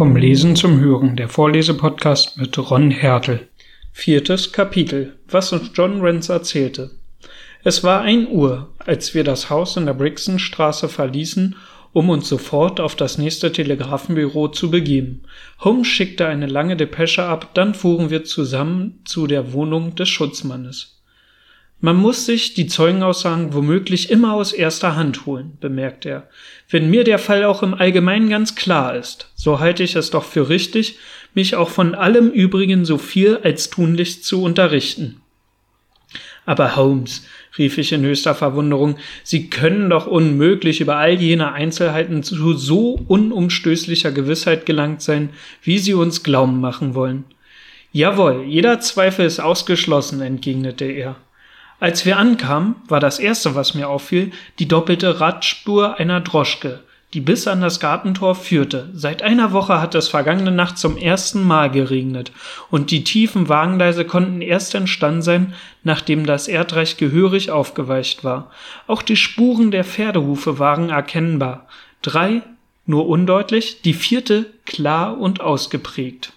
Vom Lesen zum Hören, der Vorlesepodcast mit Ron Hertel. Viertes Kapitel, was uns John Rance erzählte. Es war ein Uhr, als wir das Haus in der Brixtonstraße verließen, um uns sofort auf das nächste Telegrafenbüro zu begeben. Holmes schickte eine lange Depesche ab, dann fuhren wir zusammen zu der Wohnung des Schutzmannes. Man muss sich die Zeugenaussagen womöglich immer aus erster Hand holen, bemerkt er. Wenn mir der Fall auch im Allgemeinen ganz klar ist, so halte ich es doch für richtig, mich auch von allem übrigen so viel als tunlichst zu unterrichten. Aber Holmes, rief ich in höchster Verwunderung, Sie können doch unmöglich über all jene Einzelheiten zu so unumstößlicher Gewissheit gelangt sein, wie Sie uns glauben machen wollen. Jawohl, jeder Zweifel ist ausgeschlossen, entgegnete er. Als wir ankamen, war das erste, was mir auffiel, die doppelte Radspur einer Droschke, die bis an das Gartentor führte. Seit einer Woche hat es vergangene Nacht zum ersten Mal geregnet, und die tiefen Wagengleise konnten erst entstanden sein, nachdem das Erdreich gehörig aufgeweicht war. Auch die Spuren der Pferdehufe waren erkennbar. Drei, nur undeutlich, die vierte klar und ausgeprägt.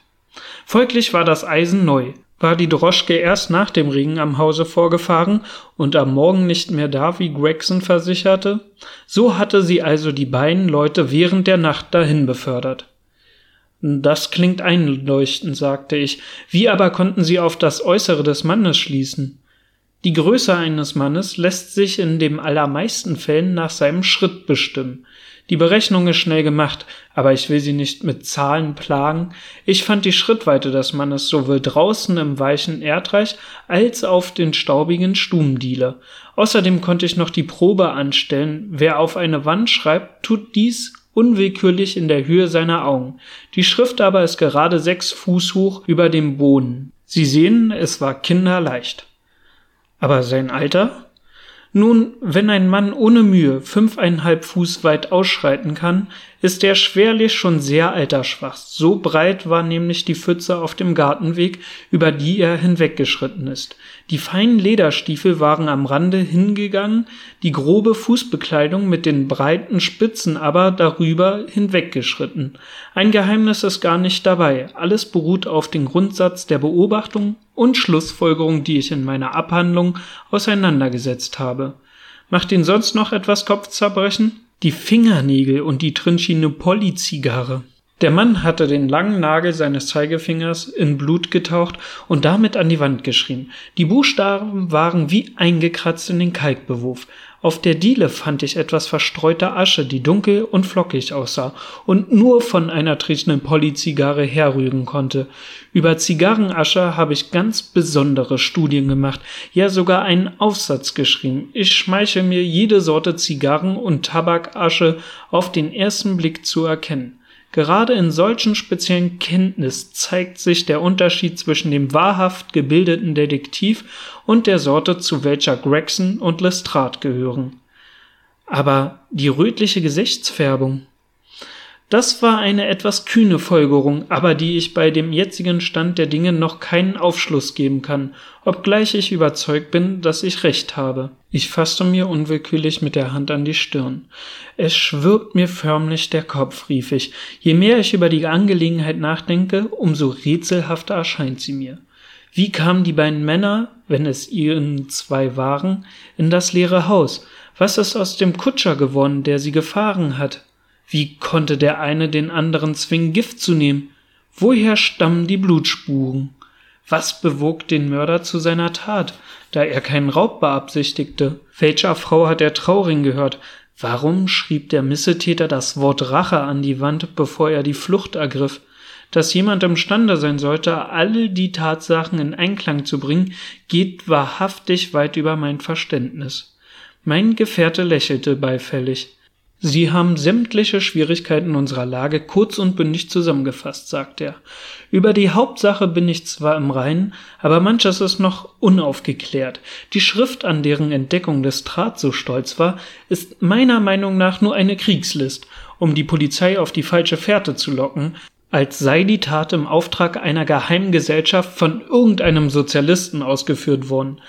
Folglich war das Eisen neu war die Droschke erst nach dem Regen am Hause vorgefahren und am Morgen nicht mehr da, wie Gregson versicherte. So hatte sie also die beiden Leute während der Nacht dahin befördert. Das klingt einleuchtend, sagte ich. Wie aber konnten Sie auf das Äußere des Mannes schließen? Die Größe eines Mannes lässt sich in den allermeisten Fällen nach seinem Schritt bestimmen. Die Berechnung ist schnell gemacht, aber ich will Sie nicht mit Zahlen plagen. Ich fand die Schrittweite des Mannes sowohl draußen im weichen Erdreich als auf den staubigen Stubendiele. Außerdem konnte ich noch die Probe anstellen. Wer auf eine Wand schreibt, tut dies unwillkürlich in der Höhe seiner Augen. Die Schrift aber ist gerade sechs Fuß hoch über dem Boden. Sie sehen, es war kinderleicht. Aber sein Alter? Nun, wenn ein Mann ohne Mühe fünfeinhalb Fuß weit ausschreiten kann, ist er schwerlich schon sehr altersschwach. So breit war nämlich die Pfütze auf dem Gartenweg, über die er hinweggeschritten ist. Die feinen Lederstiefel waren am Rande hingegangen, die grobe Fußbekleidung mit den breiten Spitzen aber darüber hinweggeschritten. Ein Geheimnis ist gar nicht dabei. Alles beruht auf dem Grundsatz der Beobachtung und Schlussfolgerung, die ich in meiner Abhandlung auseinandergesetzt habe. Macht ihn sonst noch etwas Kopfzerbrechen? Die Fingernägel und die Trinchine Polly-Zigarre. Der Mann hatte den langen Nagel seines Zeigefingers in Blut getaucht und damit an die Wand geschrieben. Die Buchstaben waren wie eingekratzt in den Kalkbewurf. Auf der Diele fand ich etwas verstreuter Asche, die dunkel und flockig aussah und nur von einer triechenden Polly-Zigarre herrühren konnte. Über Zigarrenasche habe ich ganz besondere Studien gemacht, ja sogar einen Aufsatz geschrieben. Ich schmeiche mir jede Sorte Zigarren und Tabakasche auf den ersten Blick zu erkennen. Gerade in solchen speziellen Kenntnis zeigt sich der Unterschied zwischen dem wahrhaft gebildeten Detektiv und der Sorte, zu welcher Gregson und Lestrade gehören. Aber die rötliche Gesichtsfärbung, das war eine etwas kühne Folgerung, aber die ich bei dem jetzigen Stand der Dinge noch keinen Aufschluss geben kann, obgleich ich überzeugt bin, dass ich recht habe. Ich fasste mir unwillkürlich mit der Hand an die Stirn. Es schwirrt mir förmlich der Kopf, rief ich. Je mehr ich über die Angelegenheit nachdenke, umso rätselhafter erscheint sie mir. Wie kamen die beiden Männer, wenn es ihnen zwei waren, in das leere Haus? Was ist aus dem Kutscher geworden, der sie gefahren hat? Wie konnte der eine den anderen zwingen, Gift zu nehmen? Woher stammen die Blutspuren? Was bewog den Mörder zu seiner Tat, da er keinen Raub beabsichtigte? Welcher Frau hat er Trauring gehört? Warum schrieb der Missetäter das Wort Rache an die Wand, bevor er die Flucht ergriff? Dass jemand imstande sein sollte, alle die Tatsachen in Einklang zu bringen, geht wahrhaftig weit über mein Verständnis. Mein Gefährte lächelte beifällig. Sie haben sämtliche Schwierigkeiten unserer Lage kurz und bündig zusammengefasst, sagt er. Über die Hauptsache bin ich zwar im Reinen, aber manches ist noch unaufgeklärt. Die Schrift, an deren Entdeckung des Draht so stolz war, ist meiner Meinung nach nur eine Kriegslist, um die Polizei auf die falsche Fährte zu locken, als sei die Tat im Auftrag einer geheimen Gesellschaft von irgendeinem Sozialisten ausgeführt worden.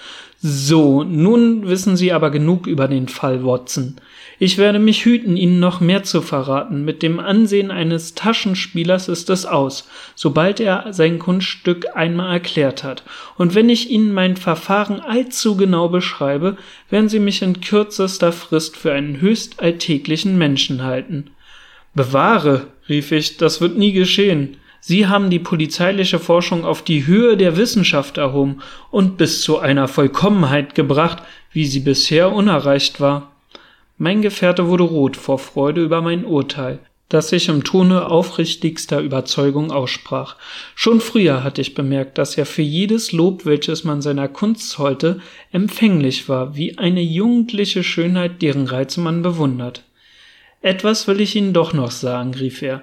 So, nun wissen Sie aber genug über den Fall Watson. Ich werde mich hüten, Ihnen noch mehr zu verraten. Mit dem Ansehen eines Taschenspielers ist es aus, sobald er sein Kunststück einmal erklärt hat. Und wenn ich Ihnen mein Verfahren allzu genau beschreibe, werden Sie mich in kürzester Frist für einen höchst alltäglichen Menschen halten. Bewahre, rief ich, das wird nie geschehen. Sie haben die polizeiliche Forschung auf die Höhe der Wissenschaft erhoben und bis zu einer Vollkommenheit gebracht, wie sie bisher unerreicht war. Mein Gefährte wurde rot vor Freude über mein Urteil, das ich im Tone aufrichtigster Überzeugung aussprach. Schon früher hatte ich bemerkt, dass er für jedes Lob, welches man seiner Kunst zollte, empfänglich war, wie eine jugendliche Schönheit, deren Reize man bewundert. Etwas will ich Ihnen doch noch sagen, rief er.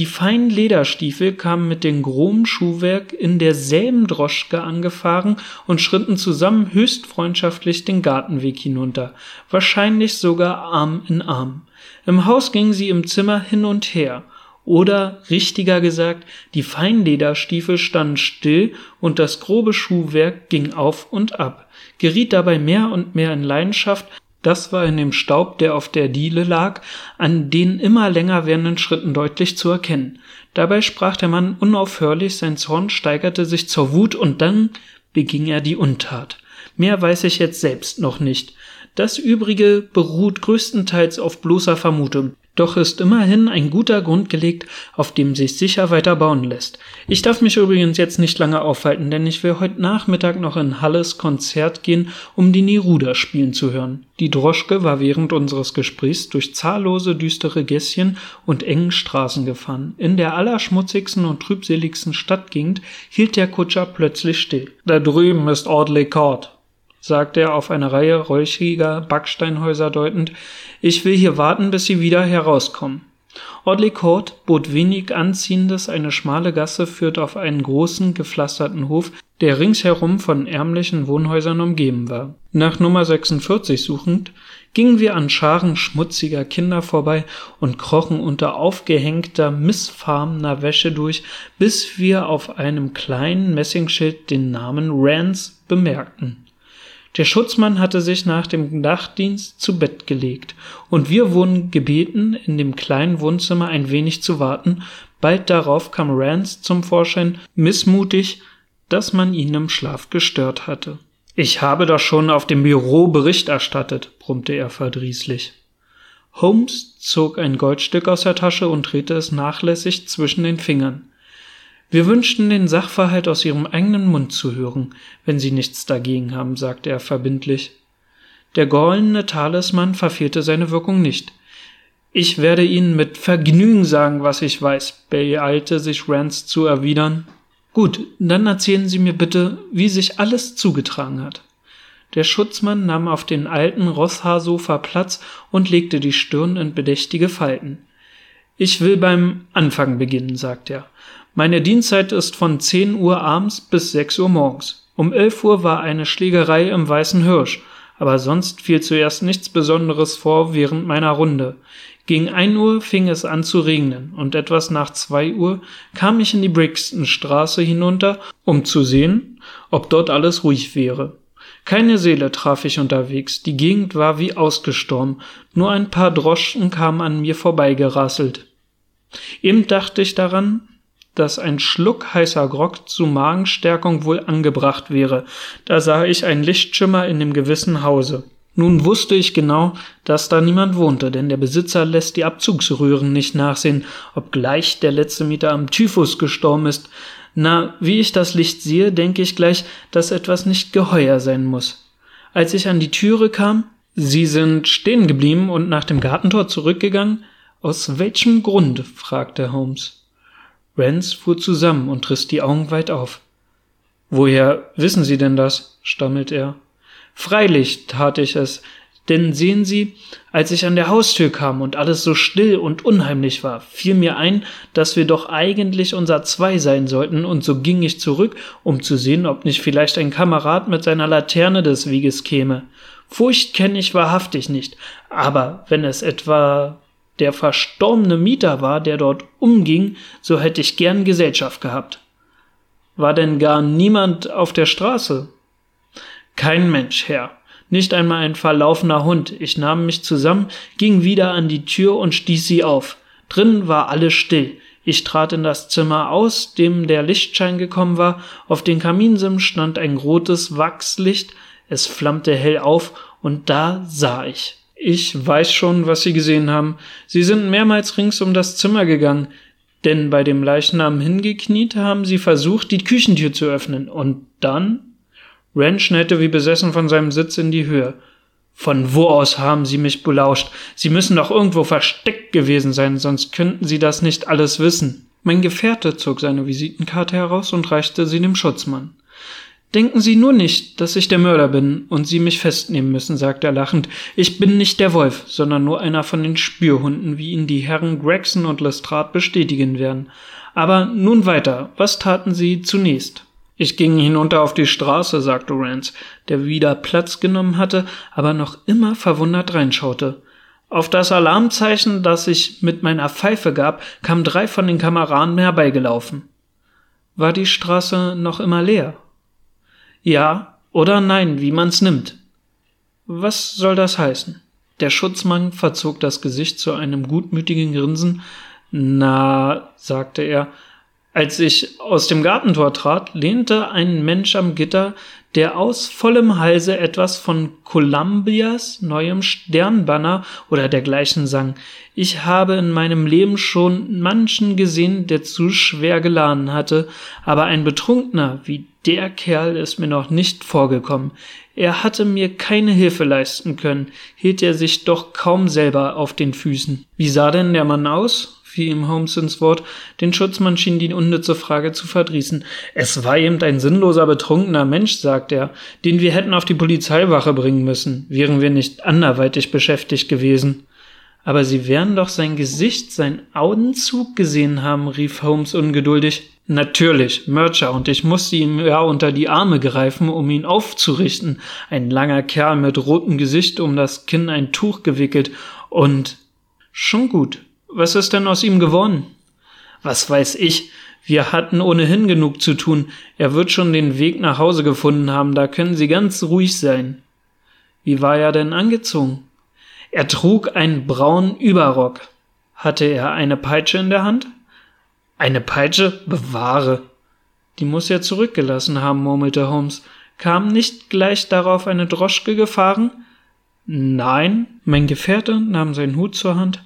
Die feinen Lederstiefel kamen mit dem groben Schuhwerk in derselben Droschke angefahren und schritten zusammen höchst freundschaftlich den Gartenweg hinunter, wahrscheinlich sogar Arm in Arm. Im Haus gingen sie im Zimmer hin und her, oder richtiger gesagt, die Feinlederstiefel standen still und das grobe Schuhwerk ging auf und ab, geriet dabei mehr und mehr in Leidenschaft, das war in dem Staub, der auf der Diele lag, an den immer länger werdenden Schritten deutlich zu erkennen. Dabei sprach der Mann unaufhörlich, sein Zorn steigerte sich zur Wut und dann beging er die Untat. Mehr weiß ich jetzt selbst noch nicht. Das übrige beruht größtenteils auf bloßer Vermutung. Doch ist immerhin ein guter Grund gelegt, auf dem sich sicher weiter bauen lässt. Ich darf mich übrigens jetzt nicht lange aufhalten, denn ich will heute Nachmittag noch in Halles Konzert gehen, um die Neruda spielen zu hören. Die Droschke war während unseres Gesprächs durch zahllose düstere Gässchen und engen Straßen gefahren. In der allerschmutzigsten und trübseligsten Stadtgegend hielt der Kutscher plötzlich still. Da drüben ist Audley Court, sagte er auf eine Reihe räuchiger Backsteinhäuser deutend, ich will hier warten, bis Sie wieder herauskommen. Audley Court bot wenig Anziehendes, eine schmale Gasse führt auf einen großen, gepflasterten Hof, der ringsherum von ärmlichen Wohnhäusern umgeben war. Nach Nummer 46 suchend, gingen wir an Scharen schmutziger Kinder vorbei und krochen unter aufgehängter, missfarbener Wäsche durch, bis wir auf einem kleinen Messingschild den Namen Rance bemerkten. Der Schutzmann hatte sich nach dem Nachtdienst zu Bett gelegt, und wir wurden gebeten, in dem kleinen Wohnzimmer ein wenig zu warten. Bald darauf kam Rance zum Vorschein, missmutig, dass man ihn im Schlaf gestört hatte. Ich habe doch schon auf dem Büro Bericht erstattet, brummte er verdrießlich. Holmes zog ein Goldstück aus der Tasche und drehte es nachlässig zwischen den Fingern. Wir wünschten, den Sachverhalt aus Ihrem eigenen Mund zu hören, wenn Sie nichts dagegen haben, sagte er verbindlich. Der goldene Talisman verfehlte seine Wirkung nicht. Ich werde Ihnen mit Vergnügen sagen, was ich weiß, beeilte sich Rance zu erwidern. Gut, dann erzählen Sie mir bitte, wie sich alles zugetragen hat. Der Schutzmann nahm auf den alten Rosshaarsofa Platz und legte die Stirn in bedächtige Falten. Ich will beim Anfang beginnen, sagte er. Meine Dienstzeit ist von 10 Uhr abends bis 6 Uhr morgens. Um 11 Uhr war eine Schlägerei im Weißen Hirsch, aber sonst fiel zuerst nichts Besonderes vor während meiner Runde. Gegen 1 Uhr fing es an zu regnen und etwas nach 2 Uhr kam ich in die Brixtonstraße hinunter, um zu sehen, ob dort alles ruhig wäre. Keine Seele traf ich unterwegs, die Gegend war wie ausgestorben, nur ein paar Droschen kamen an mir vorbeigerasselt. Eben dachte ich daran, dass ein Schluck heißer Grog zu Magenstärkung wohl angebracht wäre. Da sah ich einen Lichtschimmer in dem gewissen Hause. Nun wusste ich genau, dass da niemand wohnte, denn der Besitzer lässt die Abzugsröhren nicht nachsehen, obgleich der letzte Mieter am Typhus gestorben ist. Na, wie ich das Licht sehe, denke ich gleich, dass etwas nicht geheuer sein muss. Als ich an die Türe kam, Sie sind stehen geblieben und nach dem Gartentor zurückgegangen? Aus welchem Grund? fragte Holmes. Rance fuhr zusammen und riss die Augen weit auf. Woher wissen Sie denn das? stammelte er. Freilich tat ich es, denn sehen Sie, als ich an der Haustür kam und alles so still und unheimlich war, fiel mir ein, dass wir doch eigentlich unser Zwei sein sollten, und so ging ich zurück, um zu sehen, ob nicht vielleicht ein Kamerad mit seiner Laterne des Weges käme. Furcht kenne ich wahrhaftig nicht, aber wenn es etwa der verstorbene Mieter war, der dort umging, so hätte ich gern Gesellschaft gehabt. War denn gar niemand auf der Straße? Kein Mensch, Herr. Nicht einmal ein verlaufener Hund. Ich nahm mich zusammen, ging wieder an die Tür und stieß sie auf. Drinnen war alles still. Ich trat in das Zimmer aus, dem der Lichtschein gekommen war. Auf den Kaminsims stand ein rotes Wachslicht. Es flammte hell auf und da sah ich. Ich weiß schon, was Sie gesehen haben. Sie sind mehrmals rings um das Zimmer gegangen, denn bei dem Leichnam hingekniet haben Sie versucht, die Küchentür zu öffnen. Und dann? Ren schnellte wie besessen von seinem Sitz in die Höhe. Von wo aus haben Sie mich belauscht? Sie müssen doch irgendwo versteckt gewesen sein, sonst könnten Sie das nicht alles wissen. Mein Gefährte zog seine Visitenkarte heraus und reichte sie dem Schutzmann. Denken Sie nur nicht, dass ich der Mörder bin und Sie mich festnehmen müssen, sagte er lachend. Ich bin nicht der Wolf, sondern nur einer von den Spürhunden, wie ihn die Herren Gregson und Lestrade bestätigen werden. Aber nun weiter. Was taten Sie zunächst? Ich ging hinunter auf die Straße, sagte Rance, der wieder Platz genommen hatte, aber noch immer verwundert reinschaute. Auf das Alarmzeichen, das ich mit meiner Pfeife gab, kamen drei von den Kameraden herbeigelaufen. War die Straße noch immer leer? Ja oder nein, wie man's nimmt. Was soll das heißen? Der Schutzmann verzog das Gesicht zu einem gutmütigen Grinsen. Na, sagte er, als ich aus dem Gartentor trat, lehnte ein Mensch am Gitter, der aus vollem Halse etwas von Columbias neuem Sternbanner oder dergleichen sang. Ich habe in meinem Leben schon manchen gesehen, der zu schwer geladen hatte, aber ein Betrunkener wie der Kerl ist mir noch nicht vorgekommen. Er hatte mir keine Hilfe leisten können, hielt er sich doch kaum selber auf den Füßen. Wie sah denn der Mann aus? Fiel ihm Holmes ins Wort. Den Schutzmann schien die unnütze Frage zu verdrießen. Es war eben ein sinnloser, betrunkener Mensch, sagt er, den wir hätten auf die Polizeiwache bringen müssen, wären wir nicht anderweitig beschäftigt gewesen. Aber Sie werden doch sein Gesicht, sein Augenzug gesehen haben, rief Holmes ungeduldig. Natürlich, Mercher, und ich musste ihm ja unter die Arme greifen, um ihn aufzurichten. Ein langer Kerl mit rotem Gesicht, um das Kinn ein Tuch gewickelt, und schon gut, was ist denn aus ihm geworden? Was weiß ich. Wir hatten ohnehin genug zu tun. Er wird schon den Weg nach Hause gefunden haben, da können Sie ganz ruhig sein. Wie war er denn angezogen? Er trug einen braunen Überrock. Hatte er eine Peitsche in der Hand? Eine Peitsche? Bewahre. Die muss er zurückgelassen haben, murmelte Holmes. Kam nicht gleich darauf eine Droschke gefahren? Nein. Mein Gefährte nahm seinen Hut zur Hand.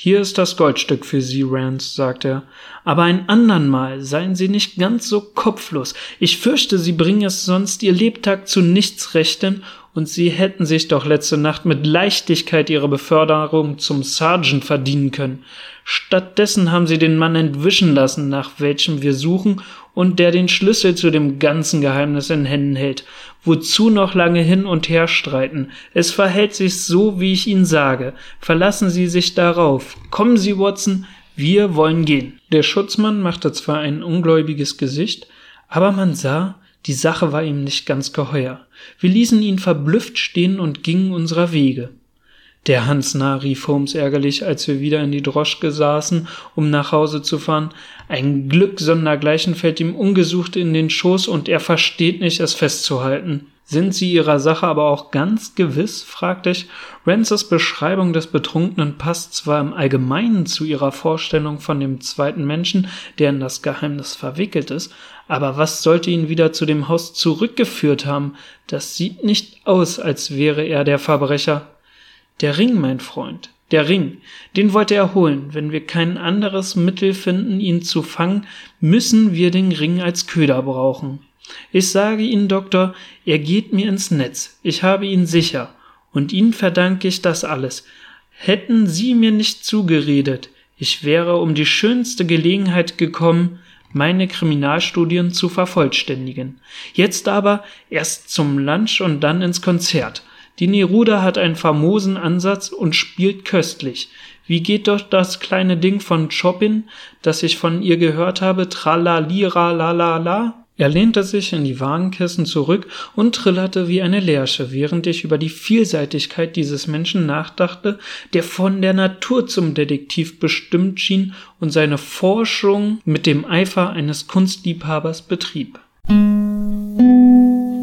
Hier ist das Goldstück für Sie, Rance, sagte er. Aber ein andern Mal seien Sie nicht ganz so kopflos. Ich fürchte, Sie bringen es sonst Ihr Lebtag zu nichts rechten, und Sie hätten sich doch letzte Nacht mit Leichtigkeit Ihre Beförderung zum Sergeant verdienen können. Stattdessen haben Sie den Mann entwischen lassen, nach welchem wir suchen und der den Schlüssel zu dem ganzen Geheimnis in Händen hält. Wozu noch lange hin und her streiten? Es verhält sich so, wie ich Ihnen sage. Verlassen Sie sich darauf. Kommen Sie, Watson, wir wollen gehen. Der Schutzmann machte zwar ein ungläubiges Gesicht, aber man sah, die Sache war ihm nicht ganz geheuer. Wir ließen ihn verblüfft stehen und gingen unserer Wege. Der Hans Narr, rief Holmes ärgerlich, als wir wieder in die Droschke saßen, um nach Hause zu fahren. Ein Glück sondergleichen fällt ihm ungesucht in den Schoß und er versteht nicht, es festzuhalten. Sind Sie Ihrer Sache aber auch ganz gewiss? fragte ich. Rances Beschreibung des Betrunkenen passt zwar im Allgemeinen zu Ihrer Vorstellung von dem zweiten Menschen, der in das Geheimnis verwickelt ist, aber was sollte ihn wieder zu dem Haus zurückgeführt haben? Das sieht nicht aus, als wäre er der Verbrecher. Der Ring, mein Freund, der Ring, den wollte er holen. Wenn wir kein anderes Mittel finden, ihn zu fangen, müssen wir den Ring als Köder brauchen. Ich sage Ihnen, Doktor, er geht mir ins Netz. Ich habe ihn sicher. Und Ihnen verdanke ich das alles. Hätten Sie mir nicht zugeredet, ich wäre um die schönste Gelegenheit gekommen, meine Kriminalstudien zu vervollständigen. Jetzt aber erst zum Lunch und dann ins Konzert. Die Neruda hat einen famosen Ansatz und spielt köstlich. Wie geht doch das kleine Ding von Chopin, das ich von ihr gehört habe, tralalira la la la? Er lehnte sich in die Wagenkissen zurück und trillerte wie eine Lerche, während ich über die Vielseitigkeit dieses Menschen nachdachte, der von der Natur zum Detektiv bestimmt schien und seine Forschung mit dem Eifer eines Kunstliebhabers betrieb. Musik